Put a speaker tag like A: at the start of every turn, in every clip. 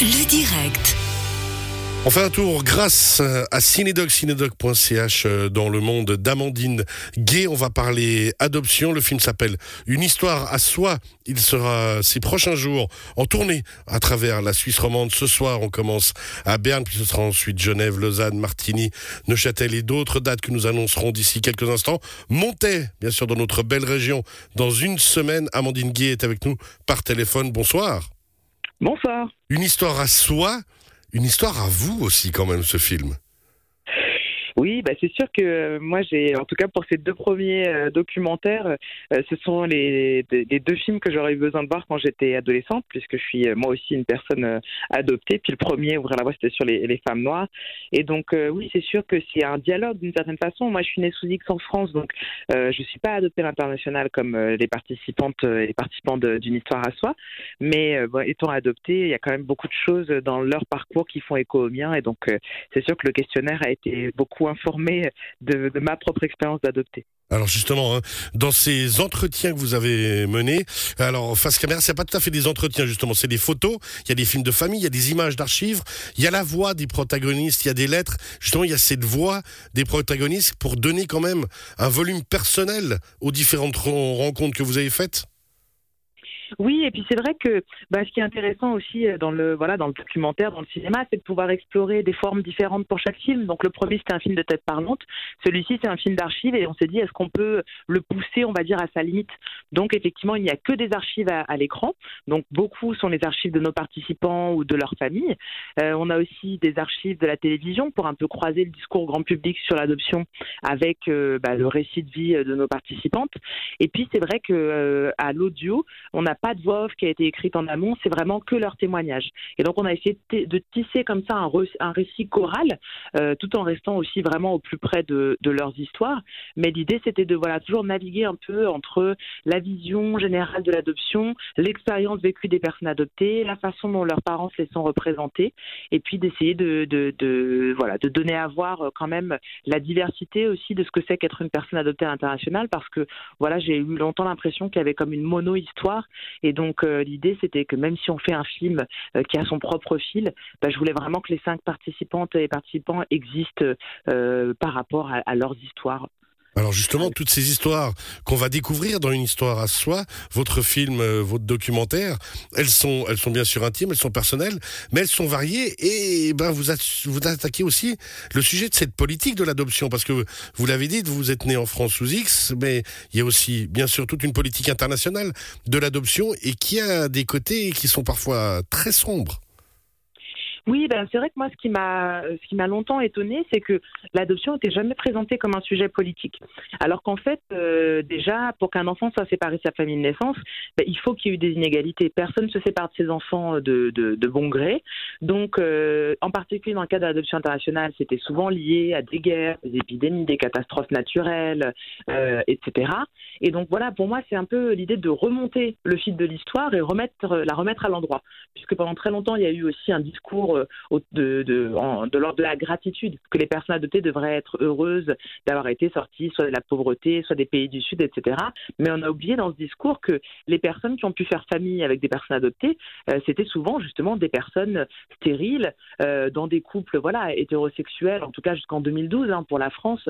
A: Le direct.
B: On fait un tour grâce à Cinedoc, cinedoc.ch euh, dans le monde d'Amandine Gay. On va parler adoption. Le film s'appelle Une histoire à soi. Il sera ces prochains jours en tournée à travers la Suisse romande. Ce soir, on commence à Berne, puis ce sera ensuite Genève, Lausanne, Martigny, Neuchâtel et d'autres dates que nous annoncerons d'ici quelques instants. Montez, bien sûr, dans notre belle région. Dans une semaine, Amandine Gay est avec nous par téléphone. Bonsoir.
C: Bonsoir.
B: Une histoire à soi, une histoire à vous aussi quand même ce film.
C: Bah c'est sûr que euh, moi j'ai, en tout cas pour ces deux premiers euh, documentaires, euh, ce sont les, deux films que j'aurais eu besoin de voir quand j'étais adolescente, puisque je suis moi aussi une personne adoptée. Puis le premier, ouvrir la voie, c'était sur les, femmes noires. Et donc oui, c'est sûr que c'est un dialogue d'une certaine façon. Moi, je suis née sous X en France, donc je suis pas adoptée à l'international comme les participantes et participants d'une histoire à soi. Mais étant adoptée, il y a quand même beaucoup de choses dans leur parcours qui font écho au mien. Et donc c'est sûr que le questionnaire a été beaucoup informé de, ma propre expérience d'adopter.
B: Alors justement, hein, dans ces entretiens que vous avez menés, alors face caméra, c'est pas tout à fait des entretiens justement, c'est des photos. Il y a des films de famille, il y a des images d'archives, il y a la voix des protagonistes, il y a des lettres. Justement, il y a cette voix des protagonistes pour donner quand même un volume personnel aux différentes rencontres que vous avez faites.
C: Oui, et puis c'est vrai que bah, ce qui est intéressant aussi euh, dans le voilà dans le documentaire, dans le cinéma, c'est de pouvoir explorer des formes différentes pour chaque film. Donc le premier c'était un film de tête parlante, celui-ci c'est un film d'archives et on s'est dit est-ce qu'on peut le pousser, on va dire à sa limite? Donc effectivement il n'y a que des archives à, l'écran, donc beaucoup sont les archives de nos participants ou de leurs familles. Euh, on a aussi des archives de la télévision pour un peu croiser le discours grand public sur l'adoption avec euh, bah, le récit de vie de nos participantes. Et puis c'est vrai que à l'audio on a pas de voix off qui a été écrite en amont, c'est vraiment que leur témoignage. Et donc on a essayé de tisser comme ça un, récit choral, euh, tout en restant aussi vraiment au plus près de, leurs histoires. Mais l'idée c'était de voilà toujours naviguer un peu entre la vision générale de l'adoption, l'expérience vécue des personnes adoptées, la façon dont leurs parents se les sont représentés, et puis d'essayer de, de, voilà de donner à voir euh, quand même la diversité aussi de ce que c'est qu'être une personne adoptée à l'international, parce que voilà j'ai eu longtemps l'impression qu'il y avait comme une mono histoire et donc euh, l'idée, c'était que même si on fait un film euh, qui a son propre fil, bah, je voulais vraiment que les cinq participantes et participants existent euh, par rapport à leurs histoires.
B: Alors justement, toutes ces histoires qu'on va découvrir dans une histoire à soi, votre film, euh, votre documentaire, elles sont, elles sont bien sûr intimes, elles sont personnelles, mais elles sont variées. Et ben vous, vous attaquez aussi le sujet de cette politique de l'adoption, parce que vous l'avez dit, vous êtes né en France sous X, mais il y a aussi bien sûr toute une politique internationale de l'adoption et qui a des côtés qui sont parfois très sombres.
C: Oui, ben c'est vrai que moi, ce qui m'a, ce qui m'a longtemps étonné, c'est que l'adoption n'était jamais présentée comme un sujet politique. Alors qu'en fait, euh, déjà, pour qu'un enfant soit séparé de sa famille de naissance, ben, il faut qu'il y ait eu des inégalités. Personne ne se sépare de ses enfants de, de, bon gré. Donc, euh, en particulier dans le cas de l'adoption internationale, c'était souvent lié à des guerres, des épidémies, des catastrophes naturelles, euh, etc. Et donc voilà, pour moi, c'est un peu l'idée de remonter le fil de l'histoire et remettre la remettre à l'endroit, puisque pendant très longtemps, il y a eu aussi un discours euh, de, l'ordre de la gratitude, que les personnes adoptées devraient être heureuses d'avoir été sorties soit de la pauvreté, soit des pays du Sud, etc. Mais on a oublié dans ce discours que les personnes qui ont pu faire famille avec des personnes adoptées, euh, c'était souvent justement des personnes stériles, euh, dans des couples voilà hétérosexuels, en tout cas jusqu'en 2012 hein, pour la France,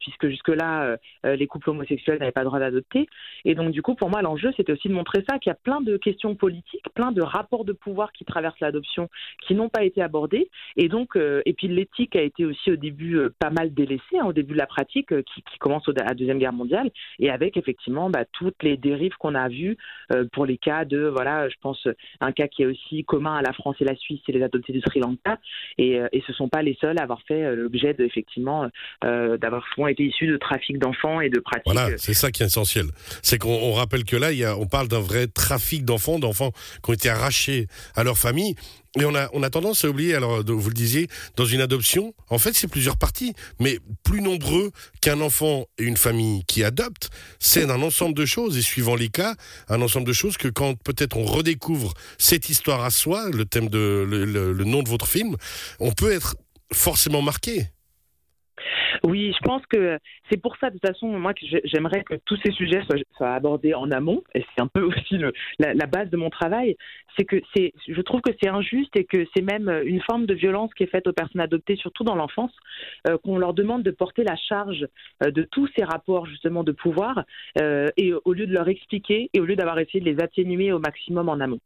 C: puisque jusque-là, les couples homosexuels n'avaient pas le droit d'adopter. Et donc du coup, pour moi, l'enjeu, c'était aussi de montrer ça, qu'il y a plein de questions politiques, plein de rapports de pouvoir qui traversent l'adoption, qui n'ont pas été abordé. Et donc, euh, et puis l'éthique a été aussi au début euh, pas mal délaissée, hein, au début de la pratique euh, qui, commence à la Deuxième Guerre mondiale, et avec effectivement bah, toutes les dérives qu'on a vues pour les cas de, voilà, je pense, un cas qui est aussi commun à la France et la Suisse, c'est les adoptés du Sri Lanka. Et, et ce ne sont pas les seuls à avoir fait l'objet de, effectivement, d'avoir souvent été issus de trafic d'enfants et de pratiques.
B: Voilà, c'est ça qui est essentiel. C'est qu'on rappelle que là, il y a, on parle d'un vrai trafic d'enfants, d'enfants qui ont été arrachés à leur famille. Et on a, on a tendance à oublier, alors vous le disiez, dans une adoption, en fait c'est plusieurs parties, mais plus nombreux qu'un enfant et une famille qui adoptent, c'est un ensemble de choses, et suivant les cas, un ensemble de choses que quand peut-être on redécouvre cette histoire à soi, le thème de le, le nom de votre film, on peut être forcément marqué.
C: Oui, je pense que c'est pour ça, de toute façon, moi, que j'aimerais que tous ces sujets soient, abordés en amont, et c'est un peu aussi le, la, base de mon travail, c'est que c'est, je trouve que c'est injuste et que c'est même une forme de violence qui est faite aux personnes adoptées, surtout dans l'enfance, euh, qu'on leur demande de porter la charge euh, de tous ces rapports, justement, de pouvoir, euh, et au lieu de leur expliquer, et au lieu d'avoir essayé de les atténuer au maximum en amont.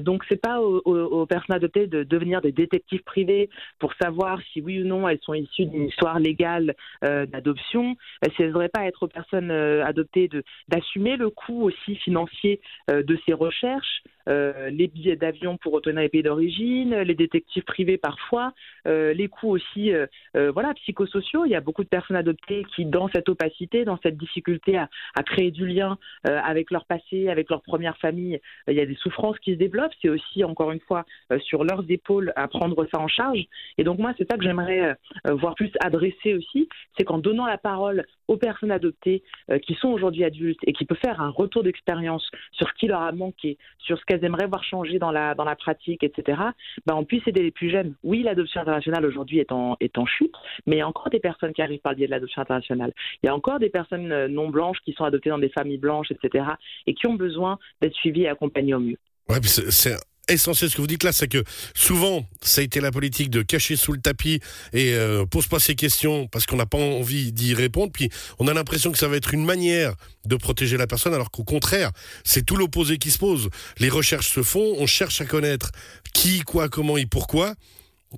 C: donc, c'est pas aux, aux, personnes adoptées de devenir des détectives privés pour savoir si oui ou non elles sont issues d'une histoire légale euh, d'adoption, euh, si elles ne devraient pas être aux personnes euh, adoptées d'assumer le coût aussi financier de ces recherches, les billets d'avion pour retourner les pays d'origine, les détectives privés parfois, les coûts aussi voilà, psychosociaux. Il y a beaucoup de personnes adoptées qui, dans cette opacité, dans cette difficulté à, à créer du lien avec leur passé, avec leur première famille, il y a des souffrances qui se développent. C'est aussi, encore une fois, sur leurs épaules à prendre ça en charge. Et donc moi, c'est ça que j'aimerais voir plus adressé aussi, c'est qu'en donnant la parole aux personnes adoptées euh, qui sont aujourd'hui adultes et qui peuvent faire un retour d'expérience sur ce qui leur a manqué, sur ce qu'elles aimeraient voir changer dans la, dans la pratique, etc., ben, on puisse aider les plus jeunes. Oui, l'adoption internationale aujourd'hui est en, est en chute, mais il y a encore des personnes qui arrivent par le biais de l'adoption internationale. Il y a encore des personnes euh, non blanches qui sont adoptées dans des familles blanches, etc., et qui ont besoin d'être suivies et accompagnées au mieux.
B: Ouais, c'est essentiel ce que vous dites là, c'est que souvent, ça a été la politique de cacher sous le tapis et euh, pose pas ces questions parce qu'on n'a pas envie d'y répondre. Puis on a l'impression que ça va être une manière de protéger la personne, alors qu'au contraire, c'est tout l'opposé qui se pose. Les recherches se font, on cherche à connaître qui, quoi, comment et pourquoi.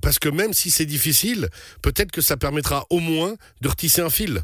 B: Parce que même si c'est difficile, peut-être que ça permettra au moins de retisser un fil.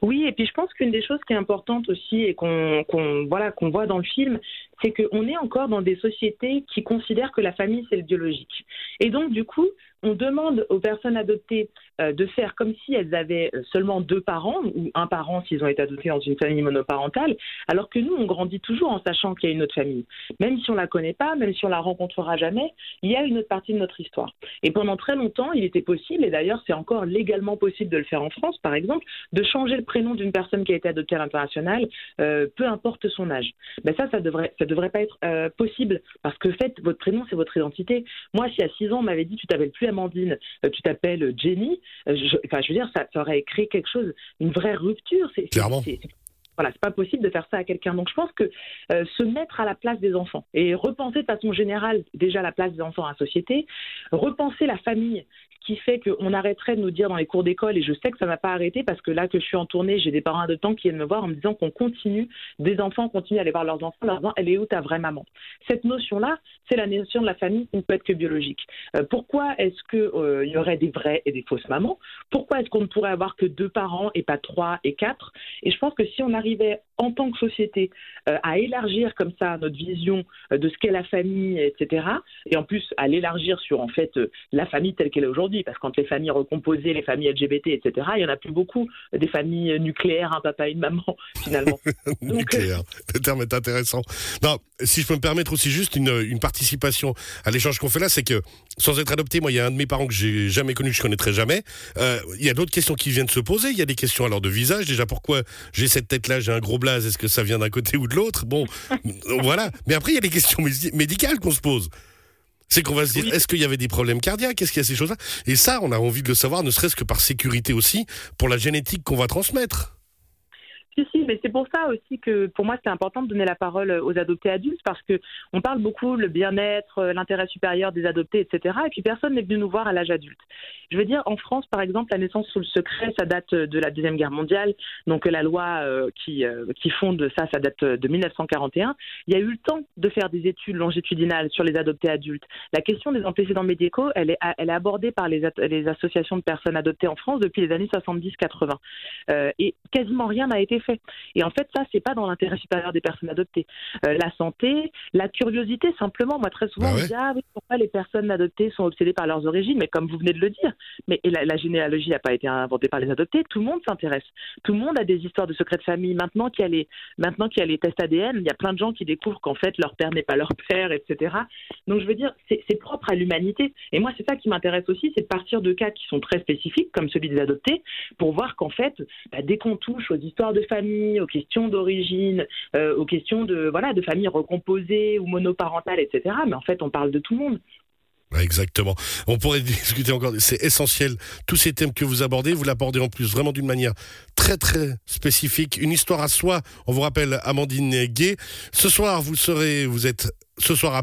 C: Oui, et puis je pense qu'une des choses qui est importante aussi et qu'on voilà qu'on voit dans le film, c'est qu'on est encore dans des sociétés qui considèrent que la famille c'est le biologique. Et donc du coup, on demande aux personnes adoptées euh, de faire comme si elles avaient euh, seulement deux parents ou un parent s'ils ont été adoptés dans une famille monoparentale, alors que nous, on grandit toujours en sachant qu'il y a une autre famille. Même si on la connaît pas, même si on la rencontrera jamais, il y a une autre partie de notre histoire. Et pendant très longtemps, il était possible, et d'ailleurs c'est encore légalement possible de le faire en France, par exemple, de changer le prénom d'une personne qui a été adoptée à l'international, euh, peu importe son âge. Mais ça, ça devrait, devrait pas être possible parce que fait, votre prénom c'est votre identité. Moi, si à 6 ans on m'avait dit tu t'appelles plus Amandine, tu t'appelles Jenny, euh, je, enfin, je veux dire, ça, aurait créé quelque chose, une vraie rupture.
B: C'est, Clairement.
C: Voilà, c'est pas possible de faire ça à quelqu'un. Donc je pense que euh, se mettre à la place des enfants et repenser de façon générale déjà la place des enfants à la société, repenser la famille qui fait qu'on arrêterait de nous dire dans les cours d'école, et je sais que ça ne va pas arrêté parce que là que je suis en tournée, j'ai des parents temps qui viennent me voir en me disant qu'on continue, des enfants continuent à aller voir leurs enfants, leur disant elle est où ta vraie maman? Cette notion-là, c'est la notion de la famille qui ne peut être que biologique. Euh, pourquoi est-ce qu'il euh, y aurait des vraies et des fausses mamans? Pourquoi est-ce qu'on ne pourrait avoir que deux parents et pas trois et quatre? Et je pense que si on arrivait en tant que société euh, à élargir comme ça notre vision de ce qu'est la famille, etc., et en plus à l'élargir sur en fait la famille telle qu'elle est aujourd'hui, parce que quand les familles recomposées, les familles LGBT, etc., il y en a plus beaucoup des familles nucléaires, un papa et une maman, finalement.
B: Nucléaire, le terme est intéressant. Non, si je peux me permettre aussi juste une, participation à l'échange qu'on fait là, c'est que sans être adopté, moi, il y a un de mes parents que j'ai jamais connu, que je connaîtrai jamais. Euh, il y a d'autres questions qui viennent se poser. Il y a des questions alors de visage. Déjà, pourquoi j'ai cette tête-là, j'ai un gros blaze Est-ce que ça vient d'un côté ou de l'autre? Bon, voilà. Mais après, il y a des questions médicales qu'on se pose. C'est qu'on va se dire, est-ce qu'il y avait des problèmes cardiaques? Est-ce qu'il y a ces choses-là? Et ça, on a envie de le savoir, ne serait-ce que par sécurité aussi, pour la génétique qu'on va transmettre.
C: Si, mais c'est pour ça aussi que pour moi c'est important de donner la parole aux adoptés adultes parce que on parle beaucoup le bien-être, euh, l'intérêt supérieur des adoptés, etc. Et puis personne n'est venu nous voir à l'âge adulte. Je veux dire, en France, par exemple, la naissance sous le secret, ça date de la deuxième guerre mondiale. Donc la loi euh, qui euh, qui fonde ça, ça date de 1941. Il y a eu le temps de faire des études longitudinales sur les adoptés adultes. La question des antécédents médicaux, elle est elle est abordée par les, les associations de personnes adoptées en France depuis les années 70-80. et quasiment rien n'a été fait et en fait, ça, c'est pas dans l'intérêt supérieur des personnes adoptées. Euh, la santé, la curiosité, simplement. Moi, très souvent, bah on dit ah oui, pourquoi les personnes adoptées sont obsédées par leurs origines? Mais comme vous venez de le dire, mais la, généalogie n'a pas été inventée par les adoptés. Tout le monde s'intéresse. Tout le monde a des histoires de secrets de famille. Maintenant qu'il y a les, maintenant qu'il y a les tests ADN, il y a plein de gens qui découvrent qu'en fait leur père n'est pas leur père, etc. Donc je veux dire, c'est propre à l'humanité. Et moi, c'est ça qui m'intéresse aussi, c'est de partir de cas qui sont très spécifiques, comme celui des adoptés, pour voir qu'en fait, bah, dès qu'on touche aux histoires de famille aux questions d'origine, euh, aux questions de voilà de familles recomposées ou monoparentales, etc. Mais en fait, on parle de tout le monde.
B: Exactement. On pourrait discuter encore. C'est essentiel. Tous ces thèmes que vous abordez, vous l'abordez en plus vraiment d'une manière très très spécifique. Une histoire à soi. On vous rappelle Amandine Gay. Ce soir, vous serez, vous êtes ce soir à